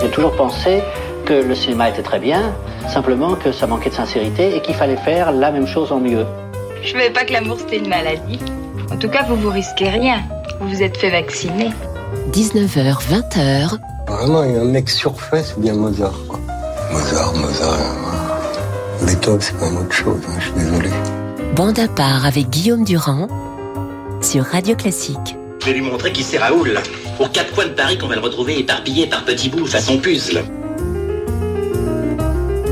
J'ai toujours pensé que le cinéma était très bien, simplement que ça manquait de sincérité et qu'il fallait faire la même chose en mieux. Je savais pas que l'amour c'était une maladie. En tout cas, vous vous risquez rien. Vous vous êtes fait vacciner. 19h, 20h. Vraiment, un mec surfait, c'est bien Mozart. Quoi. Mozart, Mozart. Beethoven, c'est pas une autre chose, hein, je suis désolé. Bande à part avec Guillaume Durand sur Radio Classique. Je vais lui montrer qui c'est Raoul. Aux quatre coins de Paris qu'on va le retrouver éparpillé par petits bouts façon puzzle.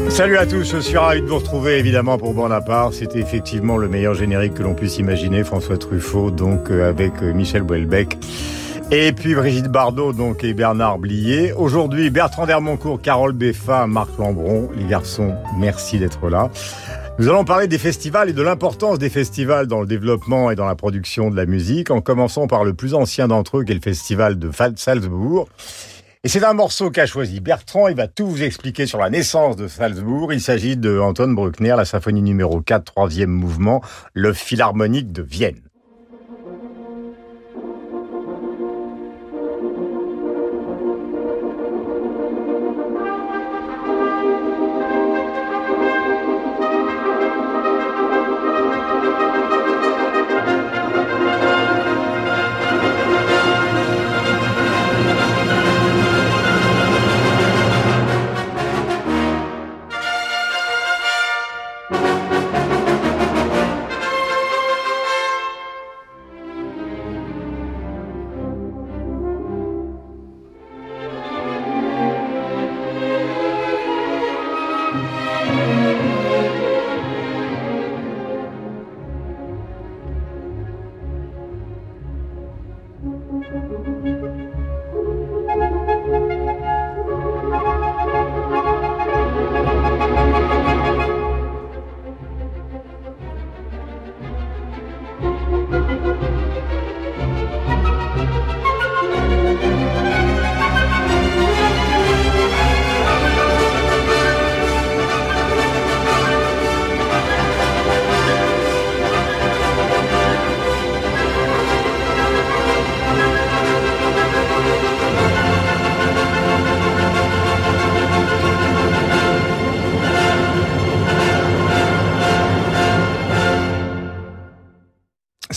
Salut à tous, je suis ravi de vous retrouver évidemment pour Bonaparte. C'était effectivement le meilleur générique que l'on puisse imaginer, François Truffaut, donc euh, avec euh, Michel Houellebecq. Et puis Brigitte Bardot, donc, et Bernard Blier. Aujourd'hui, Bertrand Dermoncourt, Carole Beffa, Marc Lambron. Les garçons, merci d'être là. Nous allons parler des festivals et de l'importance des festivals dans le développement et dans la production de la musique, en commençant par le plus ancien d'entre eux, qui est le festival de Salzbourg. Et c'est un morceau qu'a choisi Bertrand. Il va tout vous expliquer sur la naissance de Salzbourg. Il s'agit de Anton Bruckner, la symphonie numéro 4, troisième mouvement, le Philharmonique de Vienne.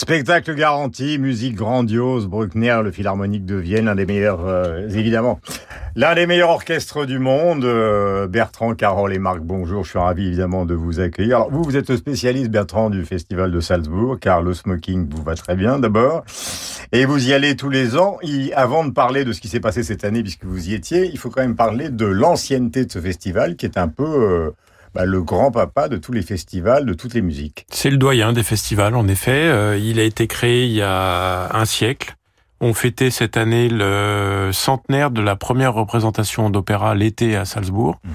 Spectacle garanti, musique grandiose, Bruckner, le Philharmonique de Vienne, l'un des meilleurs, euh, évidemment, l'un des meilleurs orchestres du monde. Euh, Bertrand, Carole et Marc, bonjour, je suis ravi évidemment de vous accueillir. Alors vous, vous êtes spécialiste, Bertrand, du Festival de Salzbourg, car le smoking vous va très bien d'abord. Et vous y allez tous les ans. avant de parler de ce qui s'est passé cette année, puisque vous y étiez, il faut quand même parler de l'ancienneté de ce festival, qui est un peu... Euh, bah, le grand-papa de tous les festivals, de toutes les musiques. C'est le doyen des festivals, en effet. Euh, il a été créé il y a un siècle. On fêtait cette année le centenaire de la première représentation d'opéra l'été à Salzbourg. Mhm.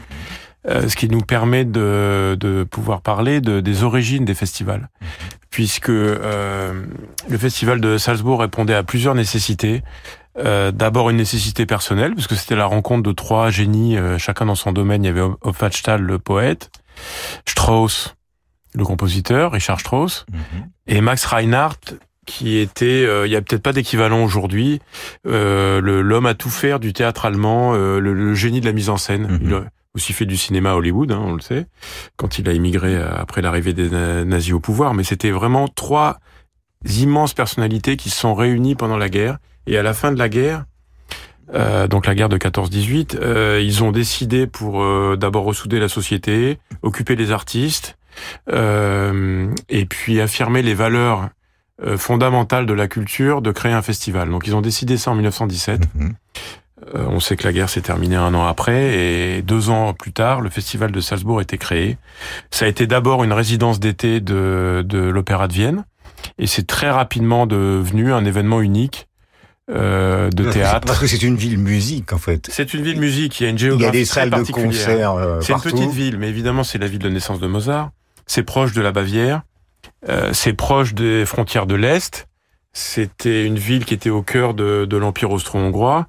Euh, ce qui nous permet de, de pouvoir parler de, des origines des festivals, mhm. puisque euh, le festival de Salzbourg répondait à plusieurs nécessités. Euh, d'abord une nécessité personnelle, parce que c'était la rencontre de trois génies, euh, chacun dans son domaine. Il y avait Hofmannsthal, le poète, Strauss, le compositeur, Richard Strauss, mhm. et Max Reinhardt, qui était, euh, il y a peut-être pas d'équivalent aujourd'hui, l'homme à tout faire du théâtre allemand, le, génie de la mise en scène. Mhm. Il a aussi fait du cinéma à Hollywood, hein, on le sait, quand il a émigré après l'arrivée des nazis au pouvoir. Mais c'était vraiment trois immenses personnalités qui se sont réunies pendant la guerre et à la fin de la guerre, euh, donc la guerre de 14-18, euh, ils ont décidé pour euh, d'abord ressouder la société, occuper les artistes, et puis affirmer les valeurs fondamentales de la culture, de créer un festival. Donc ils ont décidé ça en 1917. Mhm. on sait que la guerre s'est terminée un an après, et deux ans plus tard, le festival de Salzbourg a été créé. Ça a été d'abord une résidence d'été de, de l'Opéra de Vienne, et c'est très rapidement devenu un événement unique euh, de théâtre. Parce que c'est une ville musique en fait. C'est une ville musique. Il y a une géographie Il y a des salles de concert. Euh, c'est une petite ville, mais évidemment c'est la ville de naissance de Mozart. C'est proche de la Bavière. Euh, c'est proche des frontières de l'Est. C'était une ville qui était au cœur de, de l'Empire austro-hongrois.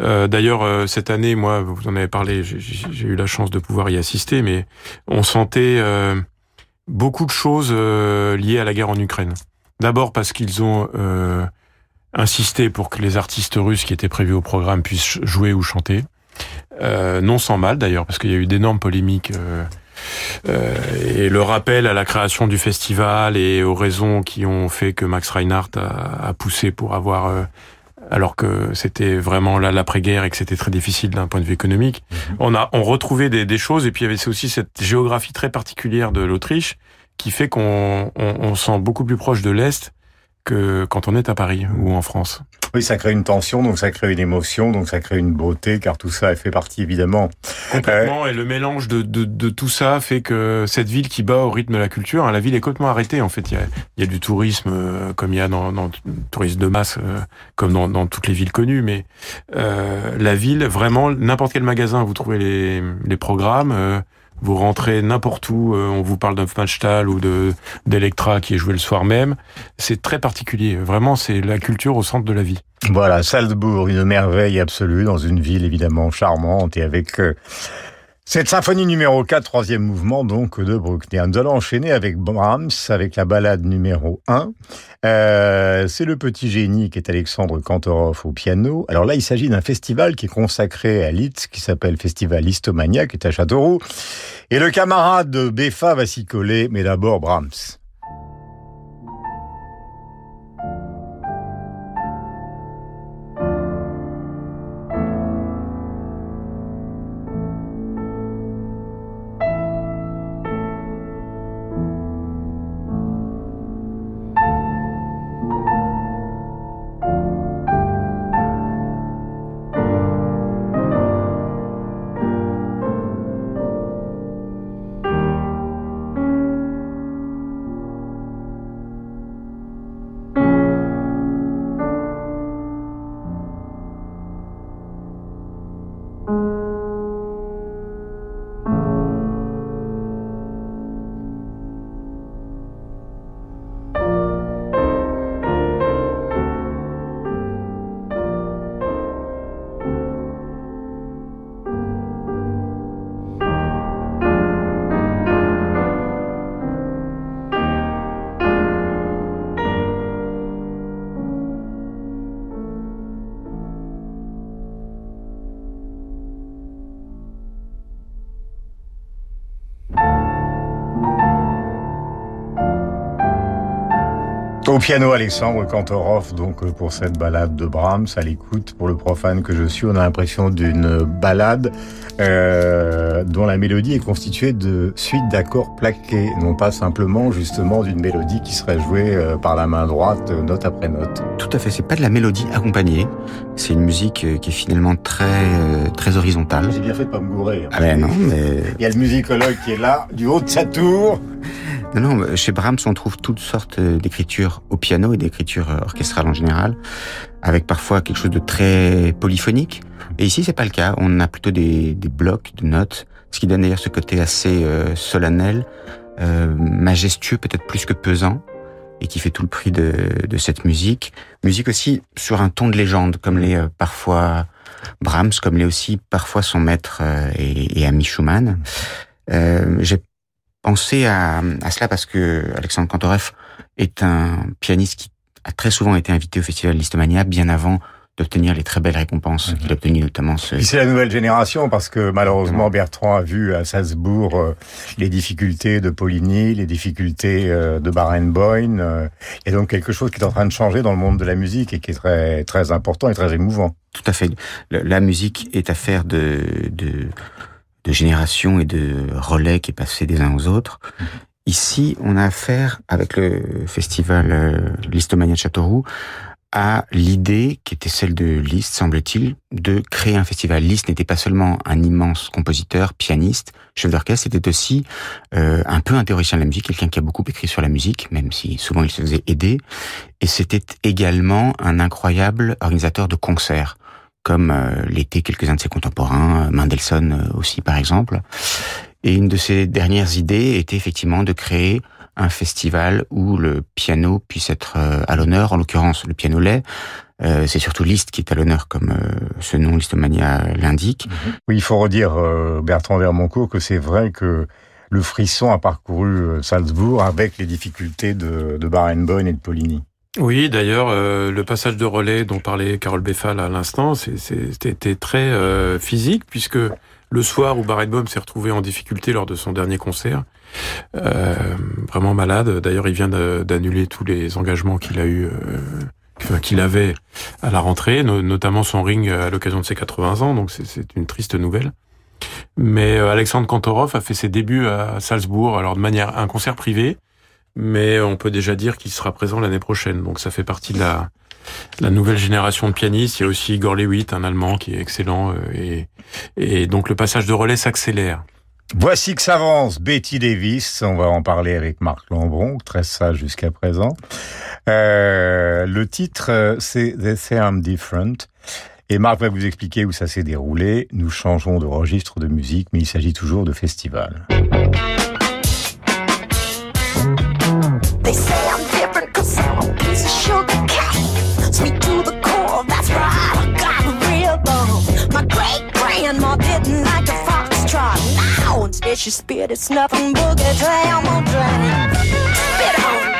Euh, D'ailleurs, euh, cette année, moi, vous en avez parlé, j'ai eu la chance de pouvoir y assister, mais on sentait beaucoup de choses liées à la guerre en Ukraine. D'abord parce qu'ils ont insisté pour que les artistes russes qui étaient prévus au programme puissent jouer ou chanter. Euh, non sans mal d'ailleurs, parce qu'il y a eu d'énormes polémiques. Euh, euh, et le rappel à la création du festival et aux raisons qui ont fait que Max Reinhardt a, a poussé pour avoir euh, alors que c'était vraiment là l'après-guerre et que c'était très difficile d'un point de vue économique. Mhm. On a on retrouvait des, des choses et puis il y avait aussi cette géographie très particulière de l'Autriche qui fait qu'on on, on sent beaucoup plus proche de l'est que quand on est à Paris ou en France. Oui, ça crée une tension, donc ça crée une émotion, donc ça crée une beauté, car tout ça fait partie évidemment. Complètement, et le mélange de, de, de, tout ça fait que cette ville qui bat au rythme de la culture, hein, la ville est complètement arrêtée. En fait, il y a, il y a du tourisme euh, comme il y a dans, dans tourisme de masse, euh, comme dans, dans toutes les villes connues, mais euh, la ville, vraiment, n'importe quel magasin, vous trouvez les, les programmes. Vous rentrez n'importe où, euh, on vous parle d'un Fmachtal ou de d'Electra qui est joué le soir même. C'est très particulier. Vraiment, c'est la culture au centre de la vie. Voilà, Salzbourg, une merveille absolue dans une ville évidemment charmante et avec euh, cette symphonie numéro 4, troisième mouvement donc de Bruckner. Nous allons enchaîner avec Brahms, avec la balade numéro 1. Euh, c'est le petit génie qui est Alexandre Kantorov au piano. Alors là, il s'agit d'un festival qui est consacré à Litz, qui s'appelle Festival Listomania, qui est à Châteauroux. Et le camarade de Beffa va s'y coller, mais d'abord Brahms. Au piano, Alexandre Kantorov, donc euh, pour cette balade de Brahms, à l'écoute, pour le profane que je suis, on a l'impression d'une balade euh, dont la mélodie est constituée de suites d'accords plaqués, non pas simplement justement d'une mélodie qui serait jouée euh, par la main droite, euh, note après note. Tout à fait, c'est pas de la mélodie accompagnée, c'est une musique qui est finalement très très horizontale. J'ai bien fait de pas me gourer. hein. Ah ben non, mais Il y a le musicologue qui est là, du haut de sa tour. Non, non, chez Brahms on trouve toutes sortes euh, d'écritures au piano et d'écritures euh, orchestrales en général, avec parfois quelque chose de très polyphonique. Et ici c'est pas le cas, on a plutôt des, des blocs de notes, ce qui donne d'ailleurs ce côté assez euh, solennel, euh, majestueux peut-être plus que pesant, et qui fait tout le prix de, de cette musique. Musique aussi sur un ton de légende, comme les euh, parfois Brahms, comme l'est aussi parfois son maître euh, et, et ami Schumann. Euh, J'ai pensé à, à cela parce que Alexandre Kantorov est un pianiste qui a très souvent été invité au Festival Listomania bien avant d'obtenir les très belles récompenses qu'il a obtenues, notamment ce... C'est la nouvelle génération parce que malheureusement Bertrand a vu à Salzbourg euh, les difficultés de Poligny, les difficultés euh, de Barenboim. euh, a donc quelque chose qui est en train de changer dans le monde de la musique et qui est très très important et très émouvant. Tout à fait. La musique est affaire de, de, de génération et de relais qui est passé des uns aux autres. Ici, on a affaire, avec le festival euh, Listomania de Châteauroux, à l'idée, qui était celle de Liszt, semble-t-il, de créer un festival. Liszt n'était pas seulement un immense compositeur, pianiste, chef d'orchestre, c'était aussi euh, un peu un théoricien de la musique, quelqu'un qui a beaucoup écrit sur la musique, même si souvent il se faisait aider. Et c'était également un incroyable organisateur de concerts comme euh, l'étaient quelques-uns de ses contemporains, euh, Mendelssohn euh, aussi par exemple. Et une de ses dernières idées était effectivement de créer un festival où le piano puisse être à l'honneur, en l'occurrence le piano lait. Euh, c'est surtout Liszt qui est à l'honneur, comme euh, ce nom Listomania l'indique. Oui, il faut redire, euh, Bertrand Vermoncourt, que c'est vrai que le frisson a parcouru Salzbourg avec les difficultés de, de Barenboim et de Poligny. Oui, d'ailleurs, le passage de relais dont parlait Carole Beffal à l'instant, c'était très physique puisque le soir où Barenboim s'est retrouvé en difficulté lors de son dernier concert, euh, vraiment malade. D'ailleurs, il vient d'annuler tous les engagements qu'il a eu, euh, qu'il avait à la rentrée, notamment son ring à l'occasion de ses 80 ans. Donc c'est une triste nouvelle. Mais euh, Alexandre Kantorov a fait ses débuts à Salzbourg, alors de manière un concert privé, mais on peut déjà dire qu'il sera présent l'année prochaine. Donc ça fait partie de la, nouvelle génération de pianistes. Il y a aussi Igor Lewitt, un Allemand qui est excellent, et, et donc le passage de relais s'accélère. Voici que s'avance Betty Davis. On va en parler avec Marc Lambron, très sage jusqu'à présent. Euh, le titre, c'est They Say I'm Different. Et Marc va vous expliquer où ça s'est déroulé. Nous changeons de registre de musique, mais il s'agit toujours de festival. They say I'm different cause I'm a piece of sugar cane. Sweet to the core, that's right, I got a real bone. My great grandma didn't like a foxtrot. Now instead she spit, it's nothing boogie my drain. Spit on.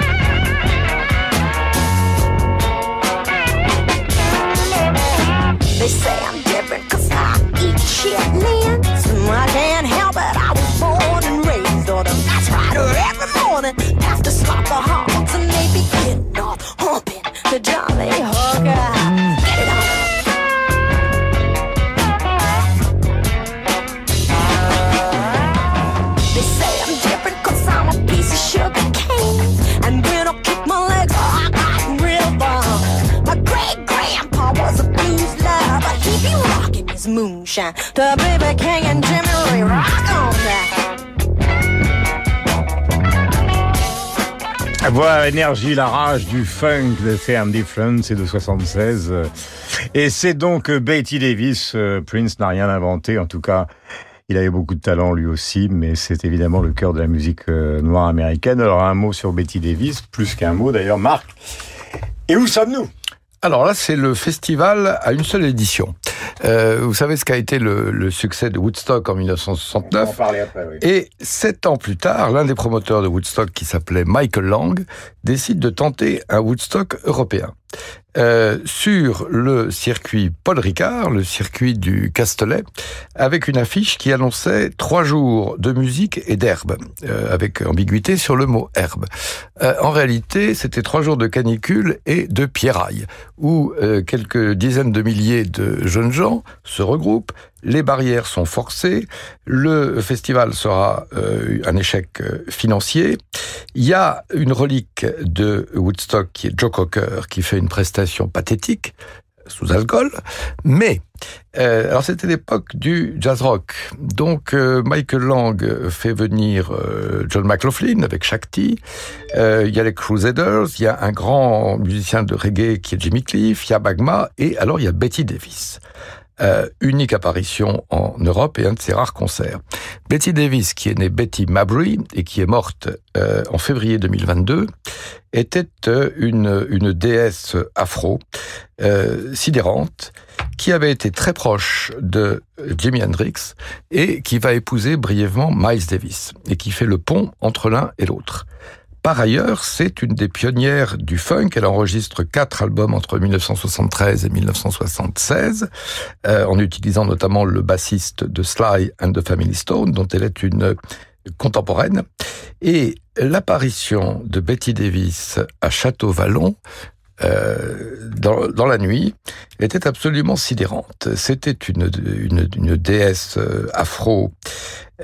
Voix, énergie, la rage du funk de Sam Different, c'est de 76. Et c'est donc Betty Davis. Prince n'a rien inventé, en tout cas. Il avait beaucoup de talent lui aussi, mais c'est évidemment le cœur de la musique noire américaine. Alors un mot sur Betty Davis, plus qu'un mot d'ailleurs, Marc. Et où sommes-nous? Alors là, c'est le festival à une seule édition. Euh, vous savez ce qu'a été le, le, succès de Woodstock en 1969. On va en parler après, oui. Et sept ans plus tard, l'un des promoteurs de Woodstock, qui s'appelait Michael Lang, décide de tenter un Woodstock européen. Euh, sur le circuit Paul Ricard, le circuit du Castellet, avec une affiche qui annonçait trois jours de musique et d'herbe, euh, avec ambiguïté sur le mot herbe. Euh, en réalité, c'était trois jours de canicule et de pierraille, où quelques dizaines de milliers de jeunes gens se regroupent, les barrières sont forcées, le festival sera euh, un échec financier. Il y a une relique de Woodstock qui est Joe Cocker qui fait une prestation pathétique sous alcool, mais euh, alors c'était l'époque du jazz rock. Donc euh, Michael Lang fait venir euh, John McLaughlin avec Shakti. il y a les Crusaders, il y a un grand musicien de reggae qui est Jimmy Cliff, il y a Bagma et alors il y a Betty Davis. Euh, unique apparition en Europe et un de ses rares concerts. Betty Davis, qui est née Betty Mabry et qui est morte euh, en février 2022, était euh, une, une déesse afro, sidérante, qui avait été très proche de Jimi Hendrix et qui va épouser brièvement Miles Davis et qui fait le pont entre l'un et l'autre. Par ailleurs, c'est une des pionnières du funk. Elle enregistre quatre albums entre 1973 et 1976, euh, en utilisant notamment le bassiste de Sly and the Family Stone, dont elle est une contemporaine. Et l'apparition de Betty Davis à Château-Vallon euh, dans, dans, la nuit était absolument sidérante. C'était une, une, une, déesse euh, afro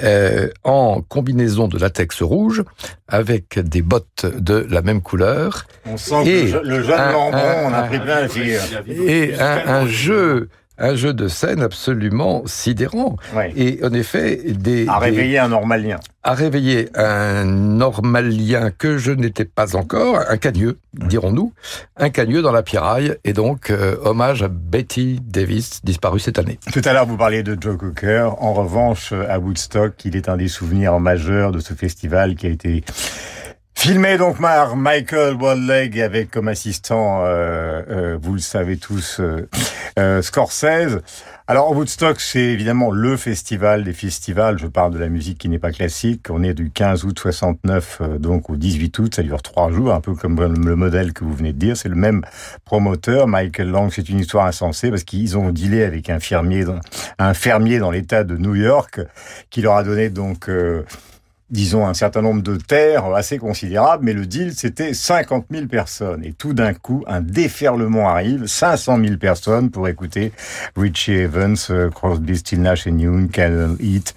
euh, en combinaison de latex rouge avec des bottes de la même couleur. On sent et que le jeune Lambron, on a pris plein la figure. Et un, un jeu un jeu de scène absolument sidérant. Ouais. Et en effet, des... À réveiller des, un normalien. À réveiller un normalien que je n'étais pas encore, un cagneux, dirons-nous, un cagneux dans la piraille, et donc euh, hommage à Betty Davis, disparue cette année. Tout à l'heure, vous parliez de Joe Cocker. En revanche, à Woodstock, il est un des souvenirs majeurs de ce festival qui a été Filmé donc par Michael Waldleg avec comme assistant, euh, euh, vous le savez tous, euh, euh, Scorsese. Alors Woodstock, c'est évidemment le festival des festivals. Je parle de la musique qui n'est pas classique. On est du 15 août 69 euh, donc au 18 août. Ça dure trois jours, un peu comme le modèle que vous venez de dire. C'est le même promoteur, Michael Lang. C'est une histoire insensée parce qu'ils ont dealé avec un fermier, un fermier dans l'État de New York, qui leur a donné donc euh, disons, un certain nombre de terres assez considérables, mais le deal, c'était 50 000 personnes. Et tout d'un coup, un déferlement arrive, 500 000 personnes pour écouter Richie Evans, euh, Crosby, Still Nash et Young, Cannon Heat,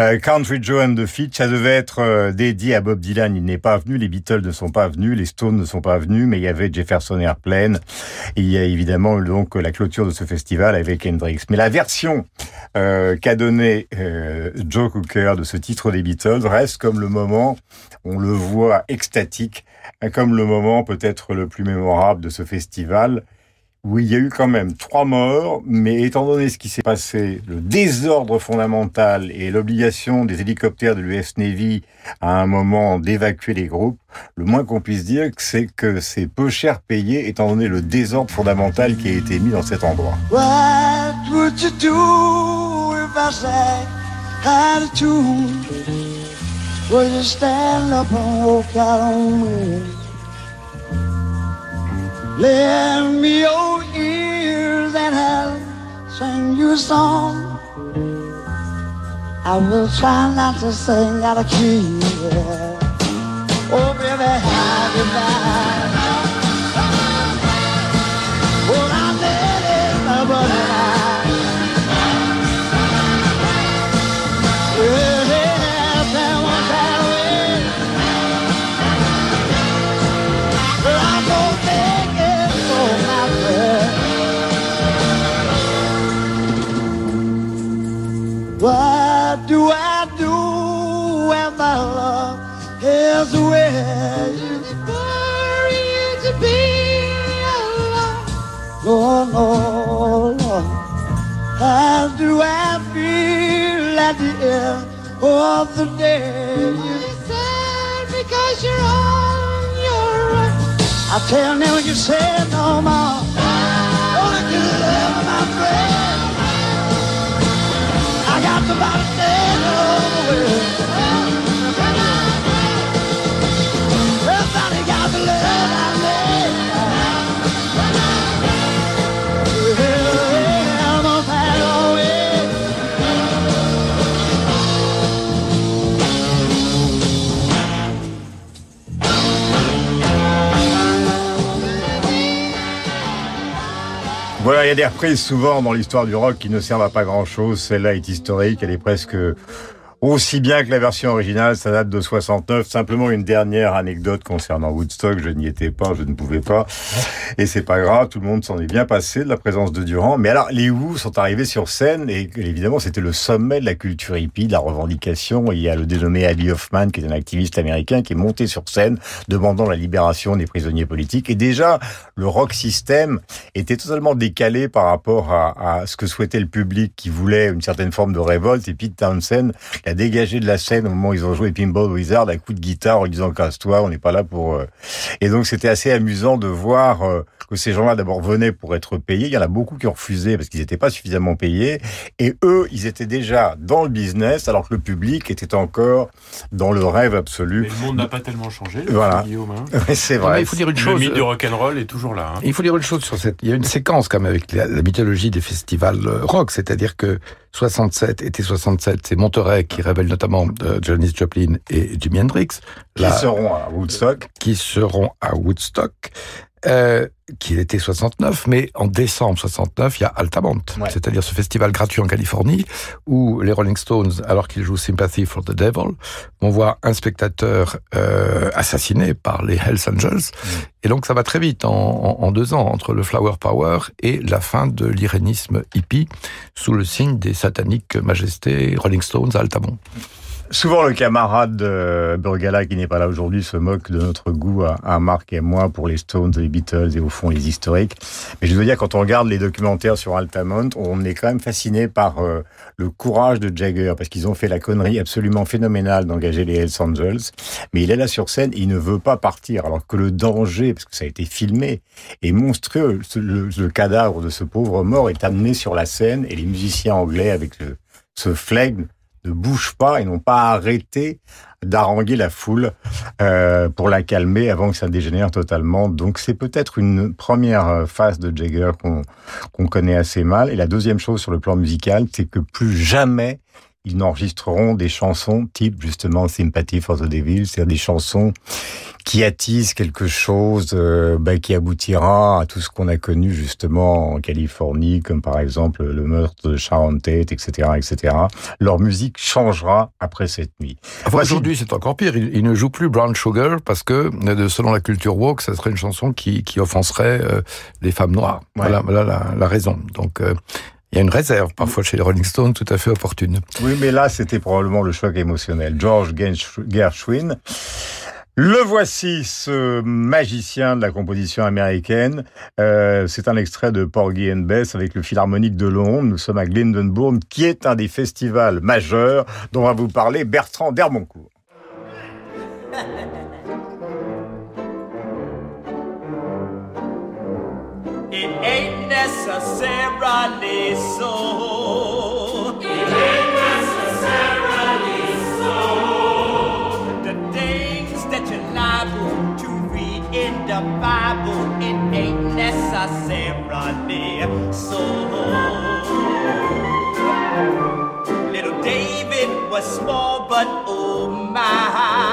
euh, Country Joe and the Feet. Ça devait être euh, dédié à Bob Dylan. Il n'est pas venu, les Beatles ne sont pas venus, les Stones ne sont pas venus, mais il y avait Jefferson Airplane. Il y a évidemment donc la clôture de ce festival avec Hendrix. Mais la version qu'a donnée Joe Cooker de ce titre des Beatles reste comme le moment, on le voit extatique, comme le moment peut-être le plus mémorable de ce festival, où il y a eu quand même trois morts, mais étant donné ce qui s'est passé, le désordre fondamental et l'obligation des hélicoptères de l'US Navy à un moment d'évacuer les groupes, le moins qu'on puisse dire, c'est que c'est peu cher payé étant donné le désordre fondamental qui a été mis dans cet endroit. What would you do if I Will you stand up and walk out on me? Lend me your ears and I'll sing you a song. I will try not to sing out of key. Oh, baby, how did of the day? Because you're on your own. I tell them you say no more. Voilà, il y a des reprises souvent dans l'histoire du rock qui ne servent à pas grand chose. Celle-là est historique, elle est presque aussi bien que la version originale, ça date de 69. Simplement une dernière anecdote concernant Woodstock. Je n'y étais pas, je ne pouvais pas. Et c'est pas grave, tout le monde s'en est bien passé de la présence de Durand. Mais alors, les Who sont arrivés sur scène et évidemment, c'était le sommet de la culture hippie, de la revendication. Il y a le dénommé Ali Hoffman, qui est un activiste américain, qui est monté sur scène demandant la libération des prisonniers politiques. Et déjà, le rock system était totalement décalé par rapport à, à ce que souhaitait le public qui voulait une certaine forme de révolte. Et Pete Townsend, dégagé de la scène au moment où ils ont joué Pinball Wizard à coup de guitare en disant casse-toi, on n'est pas là pour. Euh. Et donc c'était assez amusant de voir euh, que ces gens-là d'abord venaient pour être payés. Il y en a beaucoup qui ont refusé parce qu'ils n'étaient pas suffisamment payés. Et eux, ils étaient déjà dans le business alors que le public était encore dans le rêve absolu. Mais le monde n'a pas tellement changé. Voilà. Hein. C'est vrai. il faut dire une chose. Le mythe du rock'n'roll est toujours là. Hein. Il faut dire une chose sur cette. Il y a une séquence quand même avec la, la mythologie des festivals euh, rock, c'est-à-dire que 67, été 67, c'est Monterey qui révèle notamment euh, Janis Joplin et Jimi Hendrix. Qui seront à Woodstock. Qui seront à Woodstock. Euh, qui était 69, mais en décembre 69, il y a Altamont, c'est-à-dire ce festival gratuit en Californie, où les Rolling Stones, alors qu'ils jouent Sympathy for the Devil, vont voir un spectateur euh, assassiné par les Hells Angels. Mm. Et donc ça va très vite, en, en, deux ans, entre le Flower Power et la fin de l'irénisme hippie, sous le signe des sataniques majestés Rolling Stones à Altamont. Souvent, le camarade de Burgala, qui n'est pas là aujourd'hui, se moque de notre goût à, Marc et moi pour les Stones, les Beatles et au fond les historiques. Mais je veux dire, quand on regarde les documentaires sur Altamont, on est quand même fasciné par euh, le courage de Jagger, parce qu'ils ont fait la connerie absolument phénoménale d'engager les Hells Angels. Mais il est là sur scène il ne veut pas partir, alors que le danger, parce que ça a été filmé, est monstrueux. Le, le cadavre de ce pauvre mort est amené sur la scène et les musiciens anglais avec ce flegme ne bougent pas et n'ont pas arrêté d'haranguer la foule euh, pour la calmer avant que ça dégénère totalement. Donc c'est peut-être une première phase de Jagger qu'on connaît assez mal. Et la deuxième chose sur le plan musical, c'est que plus jamais ils n'enregistreront des chansons type justement Sympathy for the Devil, c'est-à-dire des chansons qui attisent quelque chose euh, bah, qui aboutira à tout ce qu'on a connu justement en Californie, comme par exemple le meurtre de Sharon Tate, etc., etc. Leur musique changera après cette nuit. Aujourd'hui, c'est encore pire. Ils, ne jouent plus Brown Sugar parce que, selon la culture woke, ça serait une chanson qui, qui offenserait euh, les femmes noires. Voilà, voilà la, la, raison. Donc, euh, il y a une réserve parfois chez les Rolling Stones tout à fait opportune. Oui, mais là, c'était probablement le choc émotionnel. George Gershwin. Le voici, ce magicien de la composition américaine. Euh, c'est un extrait de Porgy and Bess avec le Philharmonique de Londres. Nous sommes à Glyndebourne, qui est un des festivals majeurs dont va vous parler Bertrand Dermoncourt. necessarily so. It ain't necessarily so. The things that you're liable to read in the Bible, it ain't necessarily so. Little David was small, but oh my.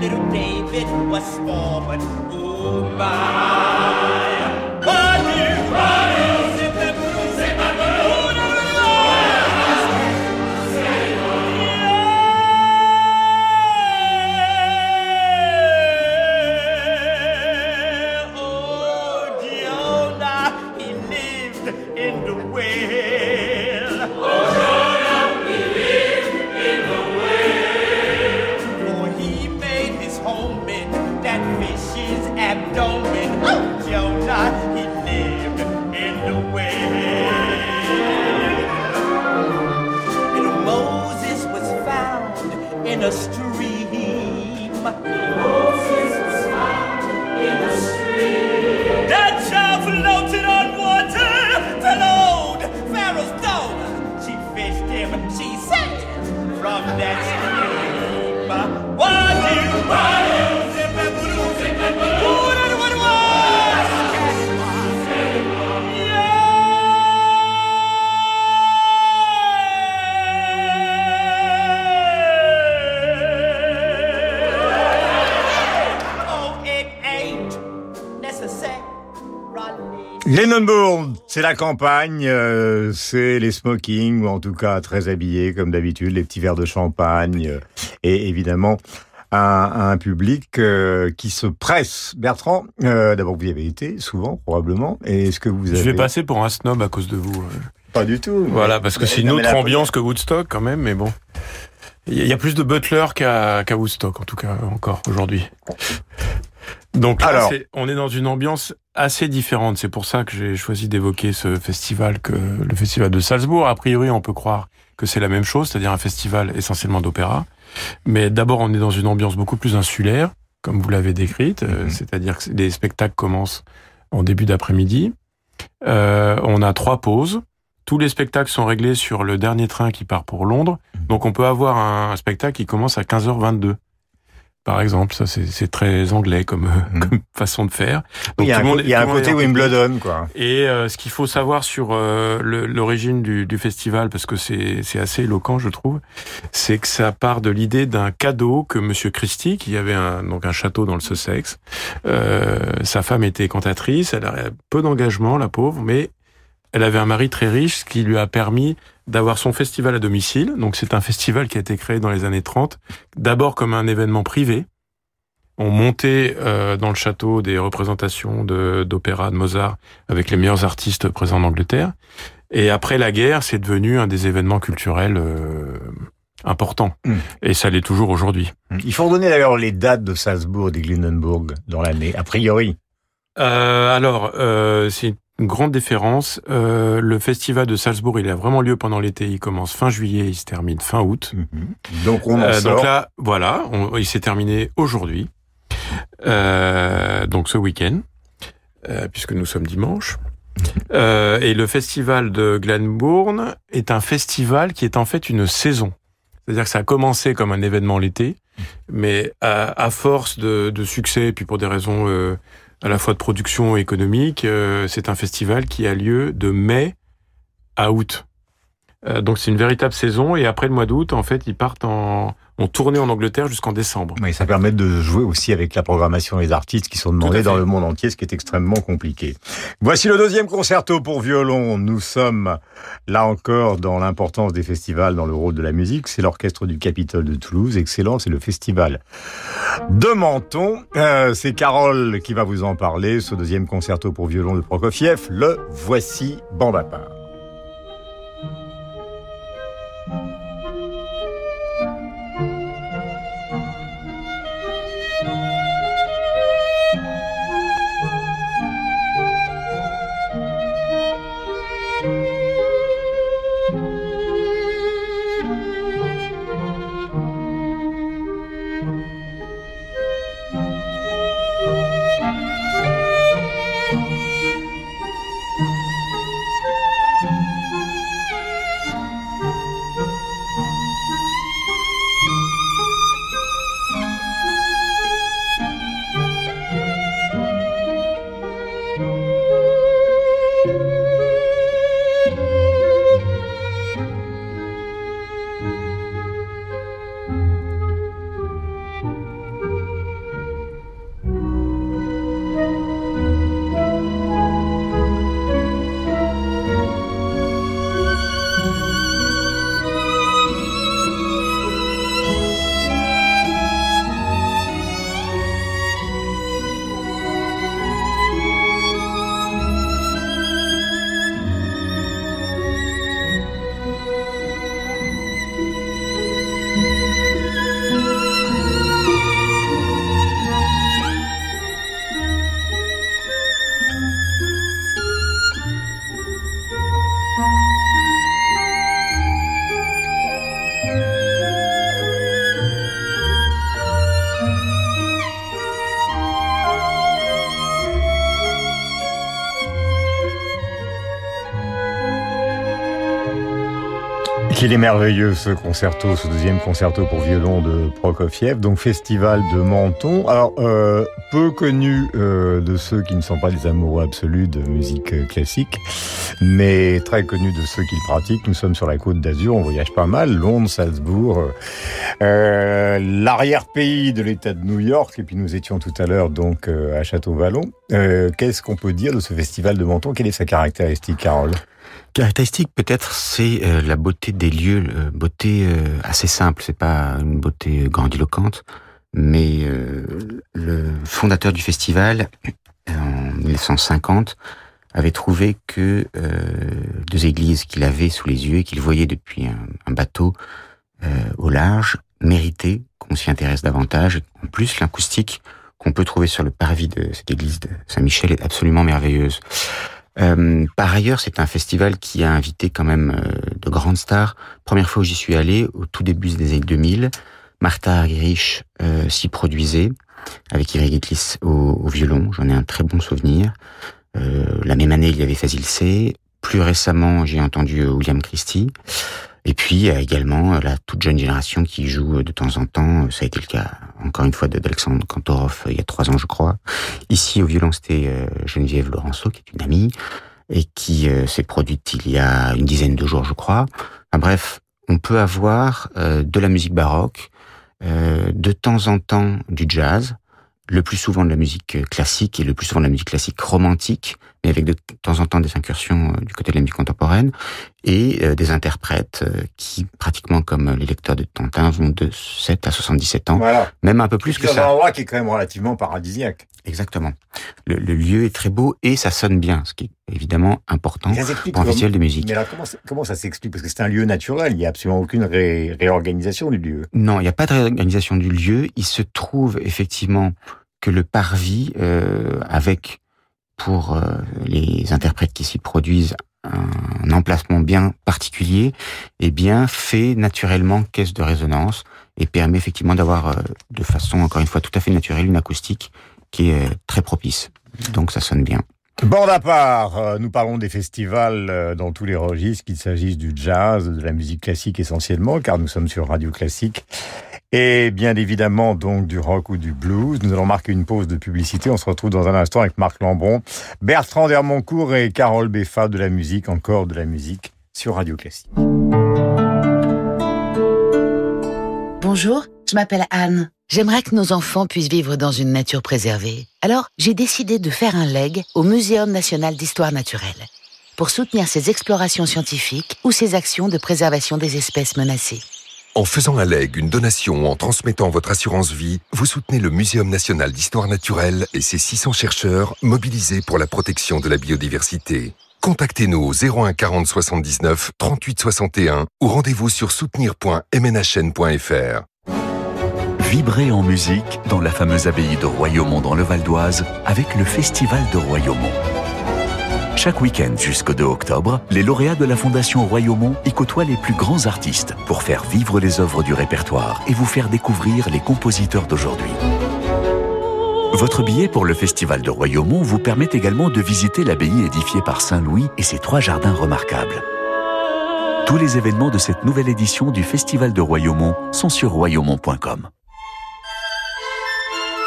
little David was born. Ooh, my. C'est la campagne, euh, c'est les smokings, ou en tout cas très habillés comme d'habitude, les petits verres de champagne, euh, et évidemment un, un public euh, qui se presse. Bertrand, d'abord vous y avez été souvent probablement, et est-ce que vous avez... Je vais passer pour un snob à cause de vous. Pas du tout. Voilà, parce que c'est une autre ambiance que Woodstock quand même, mais bon. Il y a plus de Butler qu'à Woodstock, en tout cas, encore aujourd'hui. Donc là, Alors, on est dans une ambiance assez différente. C'est pour ça que j'ai choisi d'évoquer ce festival que le festival de Salzbourg. A priori, on peut croire que c'est la même chose, c'est-à-dire un festival essentiellement d'opéra. Mais d'abord, on est dans une ambiance beaucoup plus insulaire, comme vous l'avez décrite, euh, mhm. c'est-à-dire que les spectacles commencent en début d'après-midi. Euh, on a trois pauses. Tous les spectacles sont réglés sur le dernier train qui part pour Londres. Mhm. Donc on peut avoir un spectacle qui commence à 15h22 par exemple. Ça, c'est très anglais comme, mhm. comme, façon de faire. Donc, il y a, un, il y a un côté Wimbledon, quoi. Et euh, ce qu'il faut savoir sur euh, l'origine du, du, festival, parce que c'est assez éloquent, je trouve, c'est que ça part de l'idée d'un cadeau que Monsieur Christie, qui avait un, donc un château dans le Sussex, euh, sa femme était cantatrice, elle a peu d'engagement, la pauvre, mais elle avait un mari très riche, ce qui lui a permis d'avoir son festival à domicile. Donc c'est un festival qui a été créé dans les années 30, d'abord comme un événement privé. On montait euh, dans le château des représentations de d'opéra de Mozart avec les meilleurs artistes présents en Angleterre. Et après la guerre, c'est devenu un des événements culturels euh, importants. Mm. Et ça l'est toujours aujourd'hui. Il faut donner d'ailleurs les dates de Salzbourg et Glindenburg dans l'année, a priori. Euh, alors, euh, c'est grande différence. Euh, le festival de Salzbourg, il a vraiment lieu pendant l'été. Il commence fin juillet, il se termine fin août. Donc on en Euh, sort. donc là, voilà, on- il s'est terminé aujourd'hui, Euh, donc ce week-end, euh, puisque nous sommes dimanche. Et le festival de Glenbourne est un festival qui est en fait une saison. C'est-à-dire que ça a commencé comme un événement l'été, mais à, à force de, de succès, et puis pour des raisons à la fois de production économique, euh, c'est un festival qui a lieu de mai à août. Euh, donc c'est une véritable saison et après le mois d'août, en fait, ils partent en, en tournée en Angleterre jusqu'en décembre. Oui, ça permet de jouer aussi avec la programmation des artistes qui sont demandés dans le monde entier, ce qui est extrêmement compliqué. Voici le deuxième concerto pour violon. Nous sommes là encore dans l'importance des festivals dans le rôle de la musique. C'est l'orchestre du Capitole de Toulouse, excellent. C'est le festival de Menton. Euh, c'est Carole qui va vous en parler. Ce deuxième concerto pour violon de Prokofiev. Le voici bande part. Thank you. Qu'il est merveilleux ce concerto, ce deuxième concerto pour violon de Prokofiev, donc festival de Menton. Alors euh, peu connu euh, de ceux qui ne sont pas des amoureux absolus de musique euh, classique, mais très connu de ceux qui le pratiquent. Nous sommes sur la côte d'Azur, on voyage pas mal, Londres, Salzbourg, euh, l'arrière-pays de l'État de New York, et puis nous étions tout à l'heure donc euh, à Château-Vallon. Euh, Qu'est-ce qu'on peut dire de ce festival de Menton? Quelle est sa caractéristique, Carole? Caractéristique peut-être, c'est euh, la beauté des lieux, euh, beauté euh, assez simple. C'est pas une beauté grandiloquente, mais euh, le fondateur du festival en 1950 avait trouvé que euh, deux églises qu'il avait sous les yeux et qu'il voyait depuis un, un bateau euh, au large méritaient qu'on s'y intéresse davantage. En plus, l'acoustique qu'on peut trouver sur le parvis de cette église de Saint-Michel est absolument merveilleuse. Euh, par ailleurs, c'est un festival qui a invité quand même euh, de grandes stars. Première fois où j'y suis allé, au tout début des années 2000, Martha Argerich euh, s'y produisait avec Irene Gitlis au, au violon. J'en ai un très bon souvenir. Euh, la même année, il y avait Fazil C. Plus récemment, j'ai entendu William Christie. Et puis, il y a également euh, la toute jeune génération qui joue euh, de temps en temps. Ça a été le cas, encore une fois, d'Alexandre Kantorov euh, il y a trois ans, je crois. Ici, au violon, c'était euh, Geneviève Laurenceau, qui est une amie, et qui euh, s'est produite il y a une dizaine de jours, je crois. Enfin, bref, on peut avoir euh, de la musique baroque, euh, de temps en temps du jazz, le plus souvent de la musique euh, classique et le plus souvent de la musique classique romantique, mais avec de temps en temps des incursions du côté de la musique contemporaine, et des interprètes qui, pratiquement comme les lecteurs de Tantin, vont de 7 à 77 ans, même un peu plus que ça. C'est un endroit qui est quand même relativement paradisiaque. Exactement. Le, lieu est très beau et ça sonne bien, ce qui est évidemment important pour un festival de musique. Mais alors comment, ça s'explique? Parce que c'est un lieu naturel, il n'y a absolument aucune réorganisation du lieu. Non, il n'y a pas de réorganisation du lieu. Il se trouve effectivement que le parvis, euh, avec pour euh, les interprètes qui s'y produisent un emplacement bien particulier, eh bien fait naturellement caisse de résonance et permet effectivement d'avoir euh, de façon encore une fois tout à fait naturelle une acoustique qui est très propice. Donc ça sonne bien. Bord à part, euh, nous parlons des festivals dans tous les registres, qu'il s'agisse du jazz, de la musique classique essentiellement, car nous sommes sur Radio Classique, et bien évidemment donc du rock ou du blues. Nous allons marquer une pause de publicité. On se retrouve dans un instant avec Marc Lambron, Bertrand Dermoncourt et Carole Beffa de la musique, encore de la musique sur Radio Classique. Bonjour, je m'appelle Anne. J'aimerais que nos enfants puissent vivre dans une nature préservée. Alors, j'ai décidé de faire un leg au Muséum national d'histoire naturelle pour soutenir ses explorations scientifiques ou ses actions de préservation des espèces menacées. En faisant un leg, une donation ou en transmettant votre assurance vie, vous soutenez le Muséum national d'histoire naturelle et ses 600 chercheurs mobilisés pour la protection de la biodiversité. Contactez-nous au 01 40 79 38 61 ou rendez-vous sur soutenir.mnhn.fr. Vibrez en musique dans la fameuse abbaye de Royaumont dans le Val d'Oise avec le Festival de Royaumont. Chaque week-end jusqu'au 2 octobre, les lauréats de la Fondation Royaumont y côtoient les plus grands artistes pour faire vivre les œuvres du répertoire et vous faire découvrir les compositeurs d'aujourd'hui. Votre billet pour le Festival de Royaumont vous permet également de visiter l'abbaye édifiée par Saint Louis et ses trois jardins remarquables. Tous les événements de cette nouvelle édition du Festival de Royaumont sont sur royaumont.com.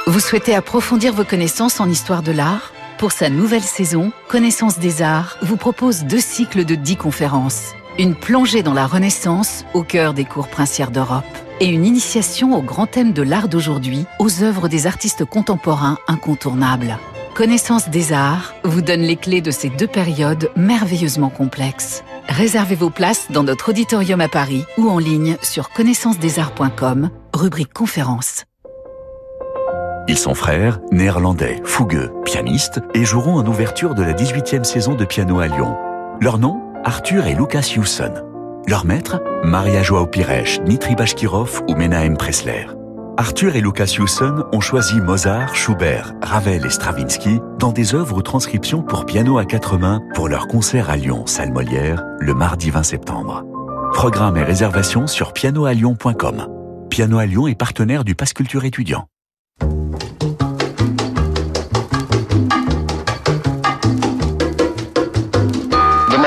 Vous souhaitez approfondir vos connaissances en histoire de l'art? Pour sa nouvelle saison, Connaissance des arts vous propose deux cycles de dix conférences. Une plongée dans la Renaissance au cœur des cours princières d'Europe et une initiation au grand thème de l'art d'aujourd'hui, aux œuvres des artistes contemporains incontournables. Connaissance des arts vous donne les clés de ces deux périodes merveilleusement complexes. Réservez vos places dans notre auditorium à Paris ou en ligne sur connaissancesdesarts.com, rubrique conférences. Ils sont frères, néerlandais, fougueux, pianistes et joueront en ouverture de la 18e saison de piano à Lyon. Leur nom Arthur et Lucas Hewson. Leur maître Maria Joao Pires, Dmitri Bashkirov ou Menahem Pressler. Arthur et Lucas Hewson ont choisi Mozart, Schubert, Ravel et Stravinsky dans des œuvres ou transcriptions pour piano à quatre mains pour leur concert à Lyon, salle Molière, le mardi 20 septembre. Programme et réservation sur pianoalion.com. Piano à Lyon est partenaire du Pass Culture étudiant.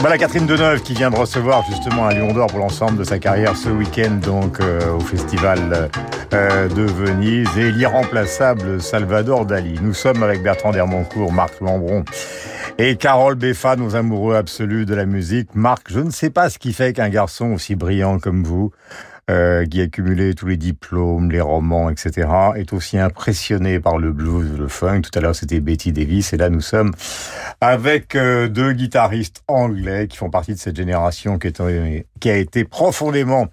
Voilà Catherine Deneuve qui vient de recevoir justement un Lion d'Or pour l'ensemble de sa carrière ce week-end donc euh, au festival euh, de Venise et l'irremplaçable Salvador Dali. Nous sommes avec Bertrand Dermoncourt, Marc Lambron et Carole Beffa, nos amoureux absolus de la musique. Marc, je ne sais pas ce qui fait qu'un garçon aussi brillant comme vous euh, qui a cumulé tous les diplômes, les romans, etc., est aussi impressionné par le blues, le funk. Tout à l'heure, c'était Betty Davis, et là, nous sommes avec euh, deux guitaristes anglais qui font partie de cette génération qui, est, qui a été profondément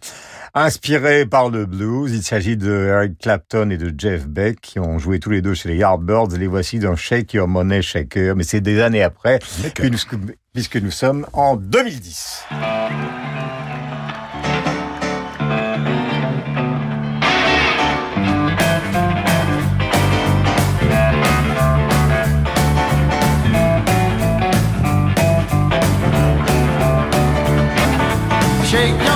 inspirée par le blues. Il s'agit de Eric Clapton et de Jeff Beck qui ont joué tous les deux chez les Yardbirds. Les voici dans Shake Your Money Shaker, mais c'est des années après, puisque nous sommes en 2010. Shake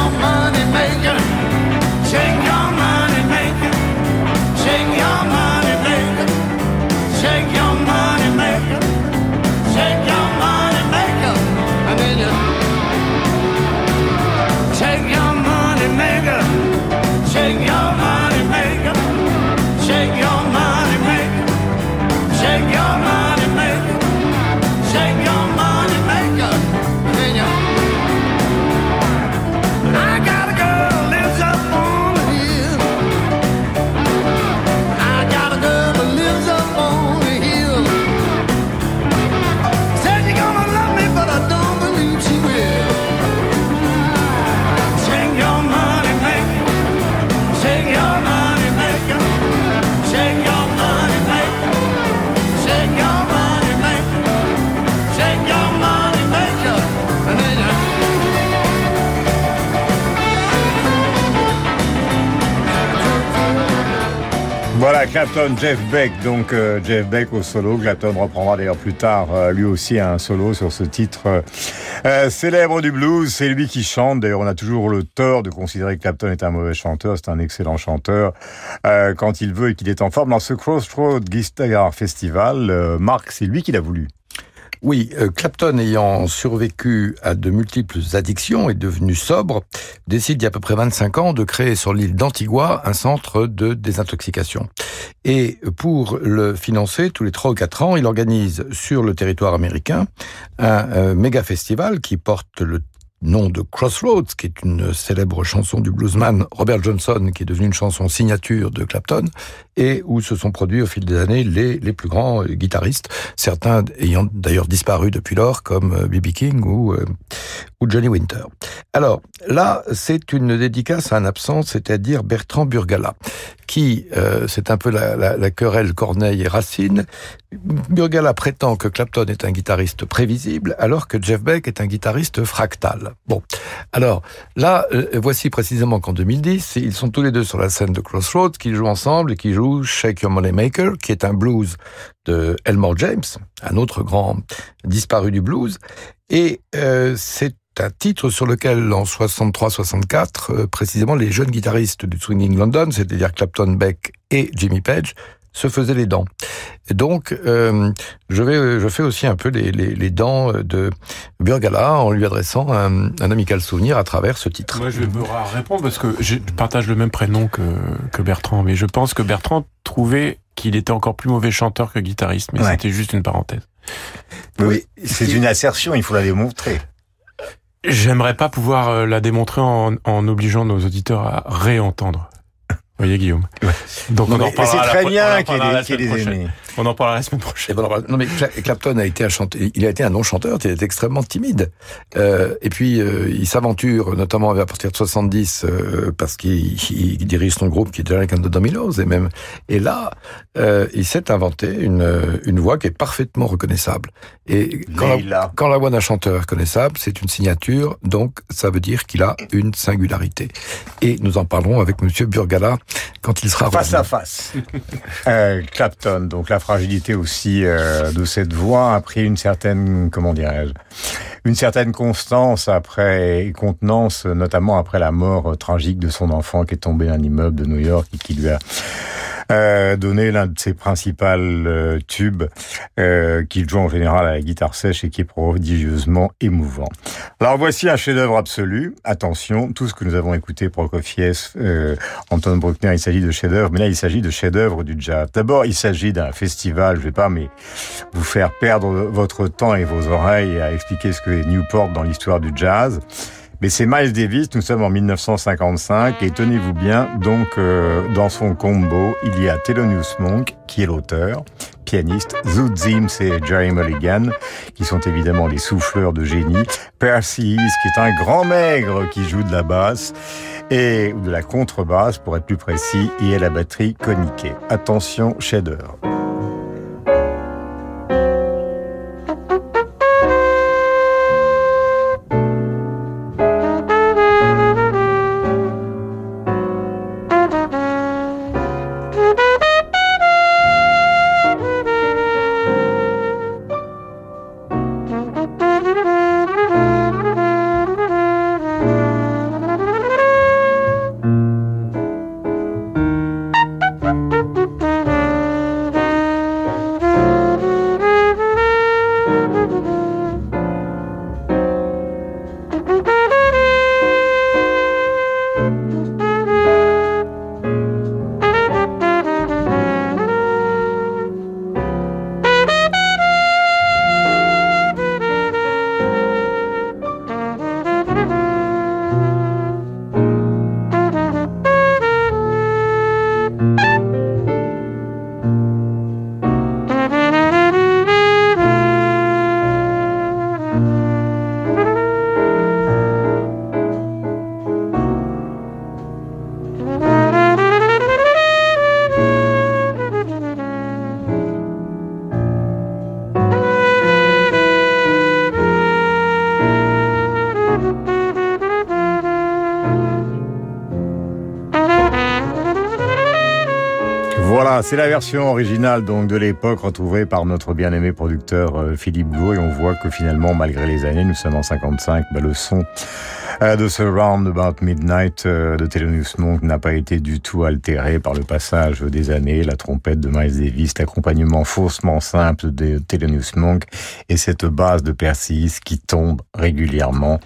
Clapton, Jeff Beck, donc euh, Jeff Beck au solo. Clapton reprendra d'ailleurs plus tard euh, lui aussi un solo sur ce titre euh, célèbre du blues. C'est lui qui chante. D'ailleurs, on a toujours le tort de considérer que Clapton est un mauvais chanteur. C'est un excellent chanteur quand il veut et qu'il est en forme. Dans ce Crossroads Guitar Festival, Marc, c'est lui qui l'a voulu. Oui, euh, Clapton ayant survécu à de multiples addictions et devenu sobre, décide il y a à peu près 25 ans de créer sur l'île d'Antigua un centre de désintoxication. Et pour le financer, tous les 3 ou 4 ans, il organise sur le territoire américain un euh, méga festival qui porte le nom de Crossroads, qui est une célèbre chanson du bluesman Robert Johnson, qui est devenue une chanson signature de Clapton, et où se sont produits au fil des années les, les plus grands euh, guitaristes, certains ayant d'ailleurs disparu depuis lors, comme B.B. Euh, King ou, euh, ou Johnny Winter. Alors là, c'est une dédicace à un absent, c'est-à-dire Bertrand Burgala, qui, c'est un peu la, querelle Corneille et Racine, Burgala prétend que Clapton est un guitariste prévisible, alors que Jeff Beck est un guitariste fractal. Bon, alors là, voici précisément qu'en 2010, ils sont tous les deux sur la scène de Crossroads, qu'ils jouent ensemble et qui jouent Shake Your Money Maker, qui est un blues de Elmore James, un autre grand disparu du blues, et euh, c'est un titre sur lequel, en 63-64, euh, précisément, les jeunes guitaristes du Swinging London, c'est-à-dire Clapton, Beck et Jimmy Page, se faisait les dents. Et donc, euh, je vais, je fais aussi un peu les, les, les dents de Burgala en lui adressant un, un, amical souvenir à travers ce titre. Moi, je vais me répondre parce que je partage le même prénom que, que Bertrand, mais je pense que Bertrand trouvait qu'il était encore plus mauvais chanteur que guitariste, mais c'était juste une parenthèse. Oui, c'est une assertion, il faut la démontrer. J'aimerais pas pouvoir euh, la démontrer en, en obligeant nos auditeurs à réentendre voyez Guillaume. Donc on en C'est très bien qu'il ait, des aînés. On en parlera la semaine prochaine. Non mais Clapton a été un chanteur, il a été un non-chanteur, il est extrêmement timide. Euh, et puis euh, il s'aventure, notamment à partir de 70, euh, parce qu'il dirige son groupe qui est Derek and the Dominoes, et même. Et là, euh, il s'est inventé une, une voix qui est parfaitement reconnaissable. Et quand la, quand la voix d'un chanteur est reconnaissable, c'est une signature, donc ça veut dire qu'il a une singularité. Et nous en parlerons avec Monsieur Burgala quand il sera face à face. euh, Clapton, donc la fragilité aussi euh, de cette voix a pris une certaine, comment une certaine constance après et contenance, notamment après la mort tragique de son enfant qui est tombé d'un immeuble de New York et qui lui a euh, donné l'un de ses principaux euh, tubes euh, qu'il joue en général à la guitare sèche et qui est prodigieusement émouvant. Alors voici un chef-d'œuvre absolu. Attention, tout ce que nous avons écouté, Prokofiev, euh, Anton Bruckner, il s'agit de chef-d'œuvre, mais là il s'agit de chef-d'œuvre du jazz. D'abord, il s'agit d'un festival. Je vais pas mais vous faire perdre votre temps et vos oreilles à expliquer ce que est Newport dans l'histoire du jazz. Mais c'est Miles Davis, nous sommes en 1955 et tenez-vous bien, donc euh, dans son combo, il y a Thelonious Monk qui est l'auteur, pianiste, Zoot Zims et Jerry Mulligan qui sont évidemment des souffleurs de génie, Percy qui est un grand maigre qui joue de la basse et de la contrebasse pour être plus précis, et la batterie coniquée. Attention, chef-d'œuvre. C'est la version originale donc de l'époque retrouvée par notre bien-aimé producteur euh, Philippe Blouet. Et on voit que finalement, malgré les années, nous sommes en 55, bah, le son euh, de ce Round About Midnight euh, de Thelonious Monk n'a pas été du tout altéré par le passage des années, la trompette de Miles Davis, l'accompagnement faussement simple de Thelonious Monk et cette base de Persis qui tombe régulièrement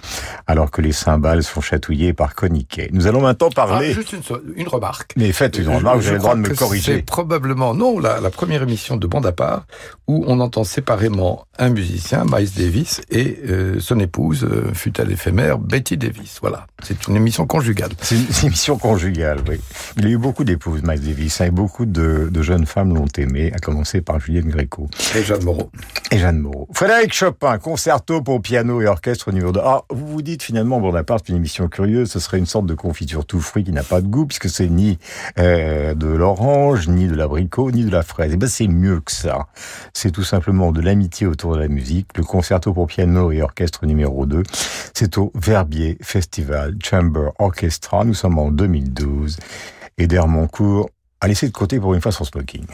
alors que les cymbales sont chatouillées par Connie Nous allons maintenant parler... Ah, juste une, une, remarque. Mais faites une remarque, vous avez le droit de me corriger. C'est probablement, non, la, la, première émission de Bande à part où on entend séparément un musicien, Miles Davis, et euh, son épouse, euh, fut-elle éphémère, Betty Davis. Voilà, c'est une émission conjugale. C'est une, émission conjugale, oui. Il a eu beaucoup d'épouses, Miles Davis, hein, et beaucoup de, de, jeunes femmes l'ont aimé, à commencer par Juliette Gréco. Et Jeanne Moreau. Et Jeanne Moreau. Frédéric Chopin, concerto pour piano et orchestre numéro 2. Ah, vous vous dites finalement, Bonaparte, c'est une émission curieuse, ce serait une sorte de confiture tout fruit qui n'a pas de goût, puisque c'est ni euh, de l'orange, ni de l'abricot, ni de la fraise. Et eh ben c'est mieux que ça. C'est tout simplement de l'amitié autour de la musique. Le concerto pour piano et orchestre numéro 2, c'est au Verbier Festival Chamber Orchestra. Nous sommes en 2012. Et d'Hermoncourt a laissé de côté pour une fois son smoking.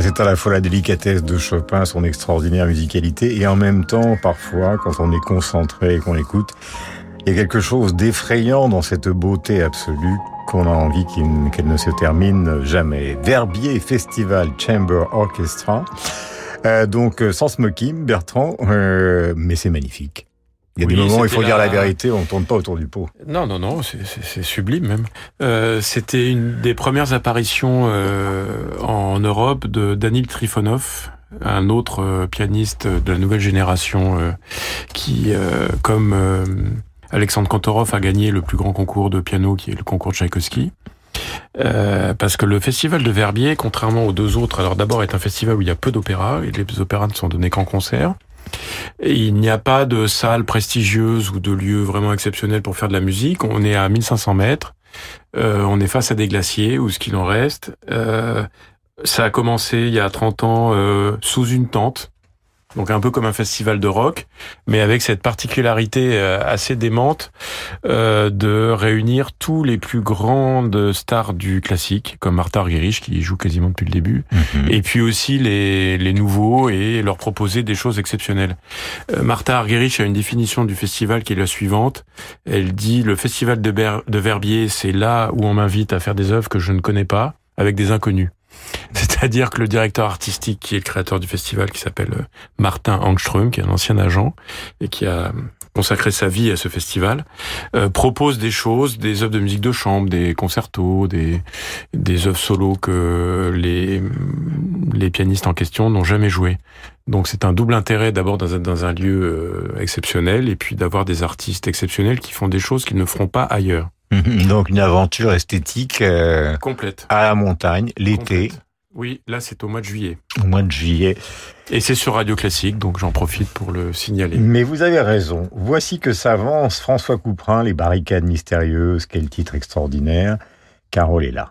C'est à la fois la délicatesse de Chopin, son extraordinaire musicalité, et en même temps, parfois, quand on est concentré et qu'on écoute, il y a quelque chose d'effrayant dans cette beauté absolue qu'on a envie qu'elle ne se termine jamais. Verbier Festival Chamber Orchestra. Euh, donc, euh, sans smoking, Bertrand, euh, mais c'est magnifique. Il y a des moments où il faut dire la vérité, on ne tourne pas autour du pot. Non, non, non, c'est sublime même. Euh, C'était une des premières apparitions euh, en Europe de Danil Trifonov, un autre euh, pianiste de la nouvelle génération euh, qui, euh, comme Alexandre Kantorov, a gagné le plus grand concours de piano qui est le concours de Tchaïkovski. parce que le festival de Verbier, contrairement aux deux autres, alors d'abord est un festival où il y a peu d'opéras, et les opéras ne sont donnés qu'en concert. Il n'y a pas de salle prestigieuse ou de lieu vraiment exceptionnel pour faire de la musique. On est à 1500 mètres. Euh, on est face à des glaciers ou ce qu'il en reste. Euh, ça a commencé il y a 30 ans euh, sous une tente donc un peu comme un festival de rock, mais avec cette particularité euh, assez démente euh, de réunir tous les plus grandes stars du classique, comme Martha Argerich qui joue quasiment depuis le début, mhm. et puis aussi les, les nouveaux et leur proposer des choses exceptionnelles. Euh, Martha Argerich a une définition du festival qui est la suivante. Elle dit le festival de, de Verbier, c'est là où on m'invite à faire des œuvres que je ne connais pas avec des inconnus. C'est-à-dire que le directeur artistique, qui est le créateur du festival, qui s'appelle euh, Martin Angström, qui est un ancien agent et qui a consacré sa vie à ce festival, euh, propose des choses, des œuvres de musique de chambre, des concertos, des des œuvres solo que les les pianistes en question n'ont jamais joué. Donc c'est un double intérêt d'abord dans dans un lieu euh, exceptionnel et puis d'avoir des artistes exceptionnels qui font des choses qu'ils ne feront pas ailleurs. Donc une aventure esthétique euh, complète à la montagne l'été. Oui, là c'est au mois de juillet. Au mois de juillet. Et c'est sur Radio Classique, donc j'en profite pour le signaler. Mais vous avez raison. Voici que s'avance François Couperin, Les barricades mystérieuses, quel titre extraordinaire. Carole est là.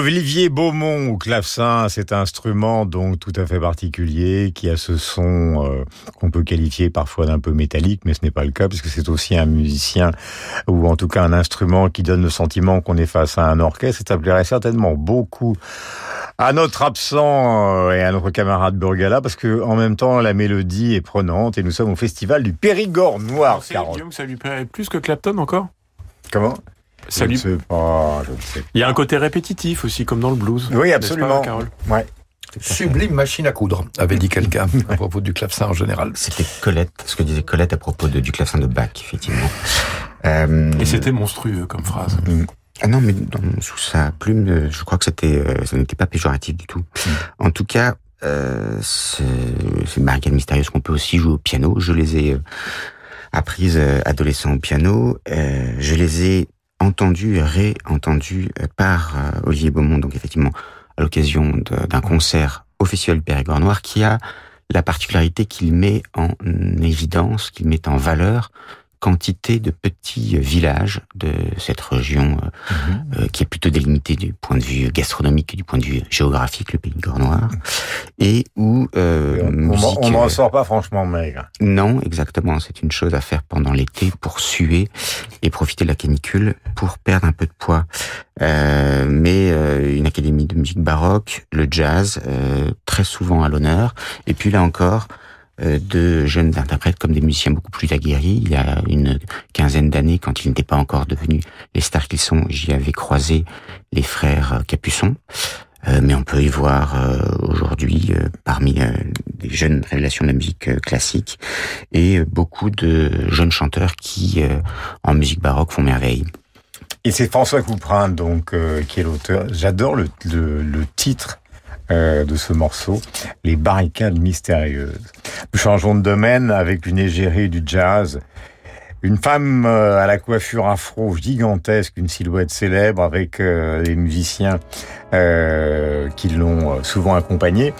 Olivier Beaumont au clavecin, cet instrument donc tout à fait particulier qui a ce son euh, qu'on peut qualifier parfois d'un peu métallique, mais ce n'est pas le cas puisque c'est aussi un musicien ou en tout cas un instrument qui donne le sentiment qu'on est face à un orchestre. Ça plairait certainement beaucoup à notre absent euh, et à notre camarade Burgala parce que en même temps la mélodie est prenante et nous sommes au festival du Périgord noir. Guillaume, ça lui plairait plus que Clapton encore? Comment? Ça je lui- sais pas, je ne sais pas. Il y a un côté répétitif aussi, comme dans le blues. Oui, absolument. pas, Carole Ouais. Sublime machine à coudre, avait dit quelqu'un à propos du clavecin en général. C'était Colette, ce que disait Colette à propos de, du clavecin de Bach, effectivement. Euh, Et c'était monstrueux comme phrase. Ah non, mais dans- sous sa plume, euh, je crois que c'était, euh, ça n'était pas péjoratif du tout. En tout cas, euh, ce- ces barricades mystérieuses qu'on peut aussi jouer au piano, je les ai euh, apprises euh, adolescent au piano, euh, je les ai entendues, et réentendues euh, par euh, Olivier Beaumont, donc effectivement à l'occasion d'un concert Festival du Périgord Noir, qui a la particularité qu'il met en évidence, qu'il met en valeur quantité de petits euh, villages de cette région euh, euh, qui est plutôt délimitée du point de vue gastronomique et du point de vue géographique, le Périgord Noir, et où euh, On musique, on n'en sort pas franchement maigre. non, exactement. C'est une chose à faire pendant l'été pour suer et profiter de la canicule pour perdre un peu de poids. Euh, mais euh, une académie de musique baroque, le jazz, euh, très souvent à l'honneur. Et puis là encore, de jeunes interprètes comme des musiciens beaucoup plus aguerris. Il y a une quinzaine d'années, quand ils n'étaient pas encore devenus les stars qu'ils sont, j'y avais croisé les frères Capuçon. Euh, mais on peut y voir euh, aujourd'hui parmi les jeunes révélations de la musique classique et beaucoup de jeunes chanteurs qui en musique baroque font merveille. Et c'est François Couperin donc qui est l'auteur. J'adore le, le, le, titre de ce morceau, Les barricades mystérieuses. Nous changeons de domaine avec une égérie du jazz une femme euh, à la coiffure afro gigantesque, une silhouette célèbre avec euh, des musiciens euh, qui l'ont souvent accompagnée.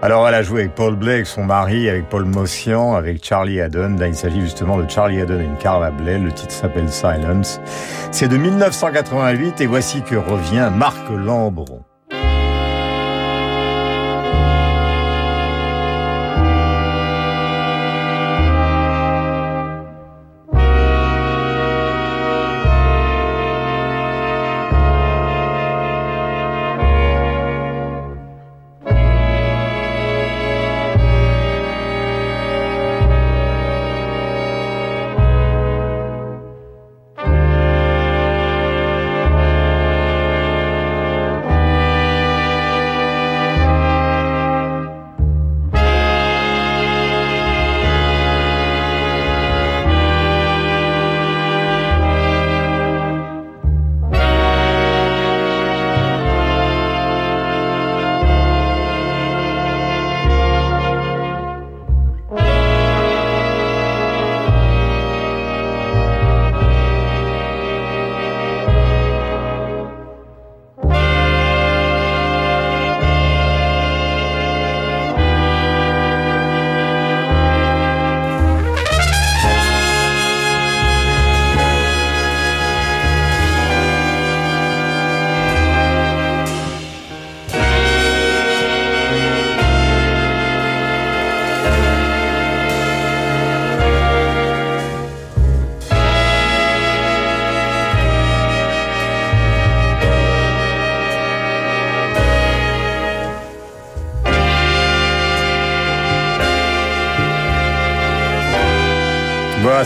Alors elle a joué avec Paul Blake, son mari, avec Paul Mossian, avec Charlie Haddon. Là, il s'agit justement de Charlie Haddon et Carla Bley. Le titre s'appelle Silence. C'est de 1988 et voici que revient Marc Lambron.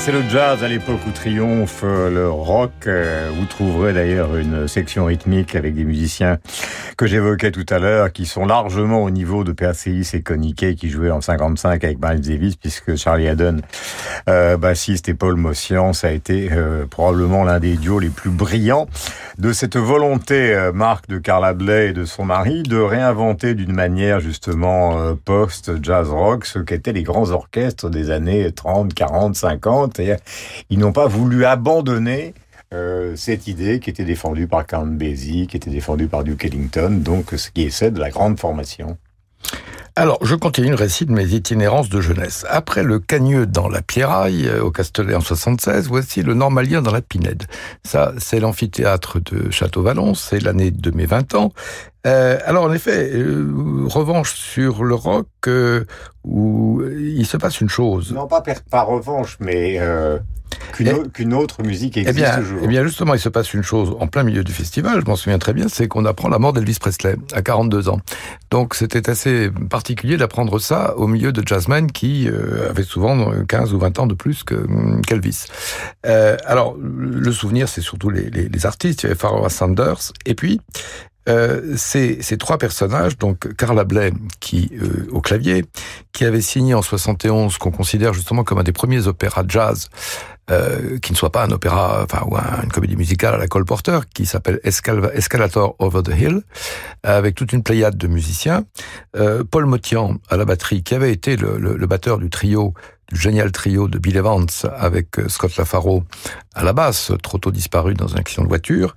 C'est le jazz à l'époque où triomphe le rock. Euh, vous trouverez d'ailleurs une section rythmique avec des musiciens que j'évoquais tout à l'heure, qui sont largement au niveau de Perseus et Coniquet, qui jouaient en 55 avec Miles Davis, puisque Charlie Haddon, euh, bassiste, et Paul Mossian, ça a été euh, probablement l'un des duos les plus brillants de cette volonté, euh, Marc, de Carla Bley et de son mari, de réinventer d'une manière justement euh, post-jazz rock ce qu'étaient les grands orchestres des années 30, 40, 50. Et ils n'ont pas voulu abandonner euh, cette idée qui était défendue par Count Basie, qui était défendue par Duke Ellington, donc ce qui est celle de la grande formation. Alors, je continue le récit de mes itinérances de jeunesse. Après le Cagneux dans la Pierraille, euh, au Castellet en 76, voici le Normalien dans la Pinède. Ça, c'est l'amphithéâtre de Château-Vallon, c'est l'année de mes 20 ans. Euh, alors, en effet, euh, revanche sur le rock, où il se passe une chose. Non, pas, pas revanche, mais qu'une autre musique existe eh bien, toujours. Eh bien, justement, il se passe une chose en plein milieu du festival, je m'en souviens très bien, c'est qu'on apprend la mort d'Elvis Presley à 42 ans. Donc, c'était assez particulier d'apprendre ça au milieu de jazzmen qui euh, avaient souvent 15 ou 20 ans de plus que hum, qu'Elvis. Euh, alors, le souvenir, c'est surtout les, les, les, artistes. Il y avait Pharoah Sanders, et puis euh, ces, ces, trois personnages, donc Carla Bley qui euh, au clavier, qui avait signé en 71 qu'on considère justement comme un des premiers opéras jazz euh, qui ne soit pas un opéra, enfin ou une comédie musicale à la Cole Porter, qui s'appelle Escalator Over the Hill, avec toute une pléiade de musiciens. Euh, Paul Motian à la batterie, qui avait été le, batteur du trio du génial trio de Bill Evans avec euh, Scott Lafaro à la basse, trop tôt disparu dans un accident de voiture,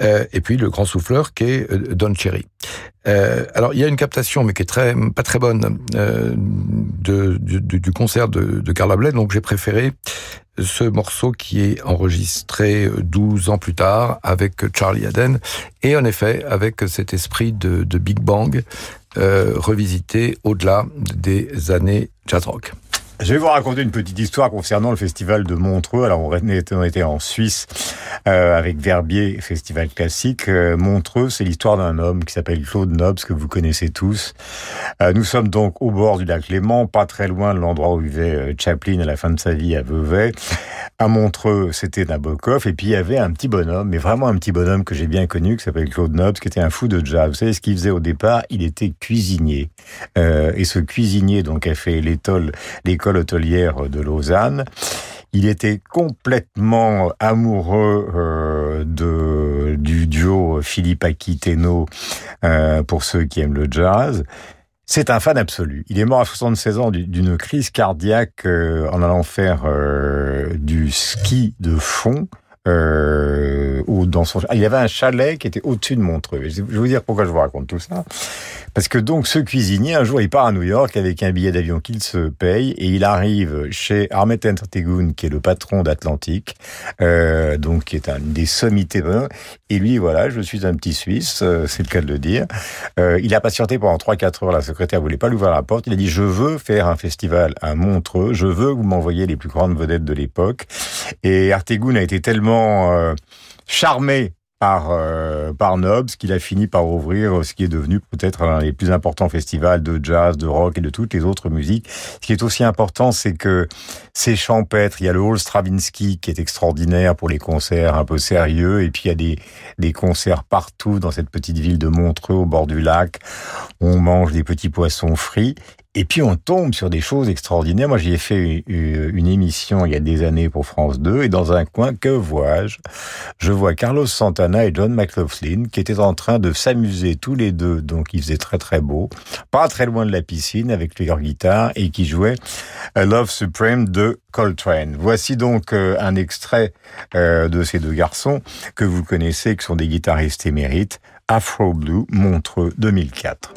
euh, et puis le grand souffleur qui est euh, Don Cherry. Euh, alors il y a une captation, mais qui est très pas très bonne, euh, de, du, du, concert de, de Carla Bley, donc j'ai préféré ce morceau qui est enregistré 12 ans plus tard avec Charlie Haden, et en effet avec cet esprit de, de Big Bang euh, revisité au-delà des années jazz rock. Je vais vous raconter une petite histoire concernant le festival de Montreux. Alors, on était en Suisse euh, avec Verbier, festival classique. Euh, Montreux, c'est l'histoire d'un homme qui s'appelle Claude Nobs, que vous connaissez tous. Euh, nous sommes donc au bord du lac Léman, pas très loin de l'endroit où vivait Chaplin à la fin de sa vie à Vevey. À Montreux, c'était Nabokov. Et puis, il y avait un petit bonhomme, mais vraiment un petit bonhomme que j'ai bien connu, qui s'appelle Claude Nobs, qui était un fou de jazz. Vous savez ce qu'il faisait au départ? Il était cuisinier. et ce cuisinier, donc, a fait l'école hôtelière de Lausanne. Il était complètement amoureux euh, de, du duo Philippe Aquiteno euh, pour ceux qui aiment le jazz. C'est un fan absolu. Il est mort à 76 ans d'une crise cardiaque euh, en allant faire du ski de fond euh, ou dans son. Il avait un chalet qui était au-dessus de Montreux. Je vais vous dire pourquoi je vous raconte tout ça. Parce que donc ce cuisinier, un jour, il part à New York avec un billet d'avion qu'il se paye et il arrive chez Ahmet Entertegun, qui est le patron d'Atlantique, euh, donc qui est un des sommités. Et lui, voilà, je suis un petit Suisse, euh, c'est le cas de le dire. Euh, il a patienté pendant 3-4 heures. La secrétaire voulait pas lui ouvrir la porte. Il a dit, je veux faire un festival à Montreux. Je veux que vous m'envoyiez les plus grandes vedettes de l'époque. Et Artegun a été tellement euh, charmé par euh, par Nobs qu'il a fini par ouvrir ce qui est devenu peut-être l'un des plus importants festivals de jazz, de rock et de toutes les autres musiques. Ce qui est aussi important, c'est que c'est champêtre. Il y a le Hall Stravinsky qui est extraordinaire pour les concerts un peu sérieux, et puis il y a des des concerts partout dans cette petite ville de Montreux au bord du lac. On mange des petits poissons frits et puis on tombe sur des choses extraordinaires. Moi, j'y ai fait une émission il y a des années pour France 2, et dans un coin, que vois-je? Je vois Carlos Santana et John McLaughlin qui étaient en train de s'amuser tous les deux, donc il faisait très très beau, pas très loin de la piscine avec leur guitare, et qui jouaient Love Supreme de Coltrane. Voici donc euh, un extrait euh, de ces deux garçons que vous connaissez, qui sont des guitaristes émérites, Afro Blue, Montreux 2004.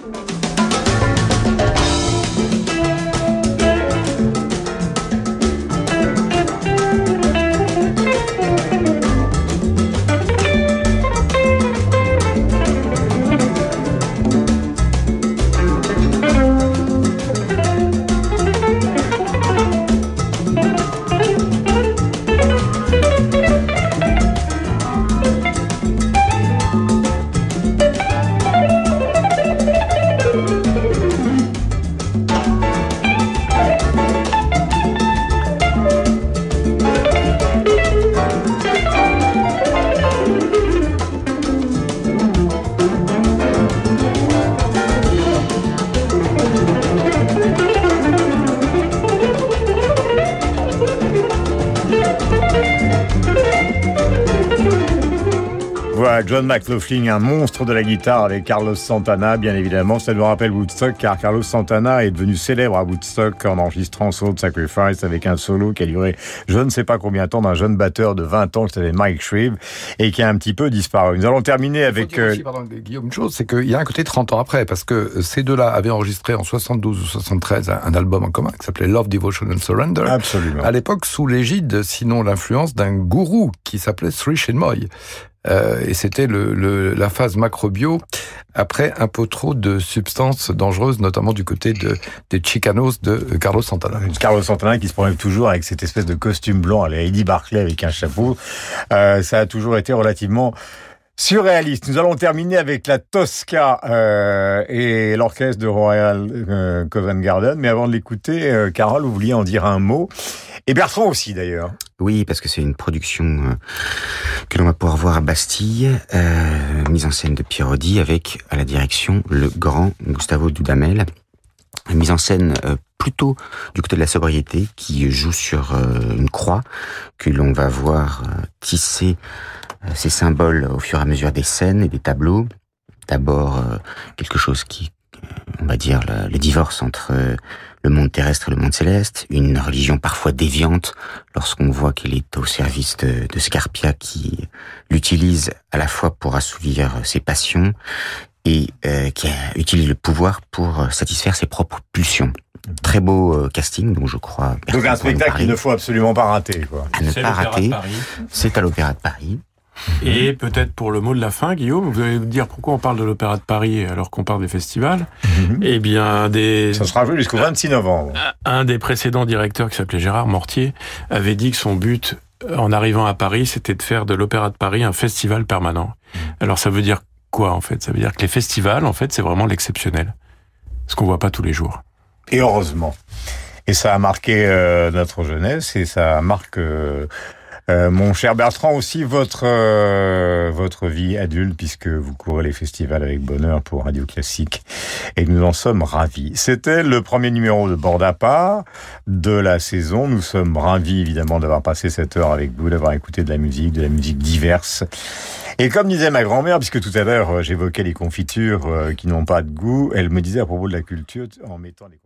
John McLaughlin, un monstre de la guitare avec Carlos Santana, bien évidemment. Ça nous rappelle Woodstock, car Carlos Santana est devenu célèbre à Woodstock en enregistrant Soul Sacrifice avec un solo qui a duré je ne sais pas combien de temps d'un jeune batteur de 20 ans qui s'appelait Mike Shreve et qui a un petit peu disparu. Nous allons terminer avec... Euh, pardon, Guillaume, une chose, c'est qu'il y a un côté 30 ans après, parce que ces deux-là avaient enregistré en 72 ou 73 un album en commun qui s'appelait Love, Devotion and Surrender. Absolument. À l'époque, sous l'égide, sinon l'influence d'un gourou qui s'appelait Sri Chinmoy. Euh, et c'était le, la phase macrobio après un peu trop de substances dangereuses, notamment du côté de, des Chicanos de Carlos Santana. Carlos Santana qui se promène toujours avec cette espèce de costume blanc à Eddie Barclay avec un chapeau. Euh, ça a toujours été relativement surréaliste. Nous allons terminer avec la Tosca euh, et l'orchestre de Royal euh, Covent Garden. Mais avant de l'écouter, euh, Carole, vous vouliez en dire un mot. Et Bertrand aussi, d'ailleurs. Oui, parce que c'est une production euh, que l'on va pouvoir voir à Bastille, euh, mise en scène de Pierrodi, avec à la direction le grand Gustavo Dudamel. Mise en scène euh, plutôt du côté de la sobriété, qui joue sur une croix que l'on va voir tisser ces symboles au fur et à mesure des scènes et des tableaux. D'abord quelque chose qui, on va dire, le, le divorce entre le monde terrestre et le monde céleste, une religion parfois déviante lorsqu'on voit qu'elle est au service de, de Scarpia qui l'utilise à la fois pour assouvir ses passions et euh, qui utilise le pouvoir pour satisfaire ses propres pulsions. Très beau euh, casting, donc je crois. Donc un spectacle qu'il ne faut absolument pas rater. Quoi. À ne pas rater. C'est à l'Opéra de Paris. Et peut-être pour le mot de la fin, Guillaume, vous allez me dire pourquoi on parle de l'Opéra de Paris alors qu'on parle des festivals. Eh bien, des... Ça sera joué jusqu'au 26 novembre. Un des précédents directeurs qui s'appelait Gérard Mortier avait dit que son but en arrivant à Paris, c'était de faire de l'Opéra de Paris un festival permanent. Alors ça veut dire quoi en fait? Ça veut dire que les festivals, en fait, c'est vraiment l'exceptionnel. Ce qu'on voit pas tous les jours. Et heureusement. Et ça a marqué euh, notre jeunesse et ça marque, euh, euh, mon cher Bertrand, aussi votre euh, votre vie adulte puisque vous courez les festivals avec bonheur pour Radio Classique et nous en sommes ravis. C'était le premier numéro de Bord à part de la saison. Nous sommes ravis évidemment d'avoir passé cette heure avec vous, d'avoir écouté de la musique, de la musique diverse. Et comme disait ma grand-mère, puisque tout à l'heure euh, j'évoquais les confitures qui n'ont pas de goût, elle me disait à propos de la culture en mettant les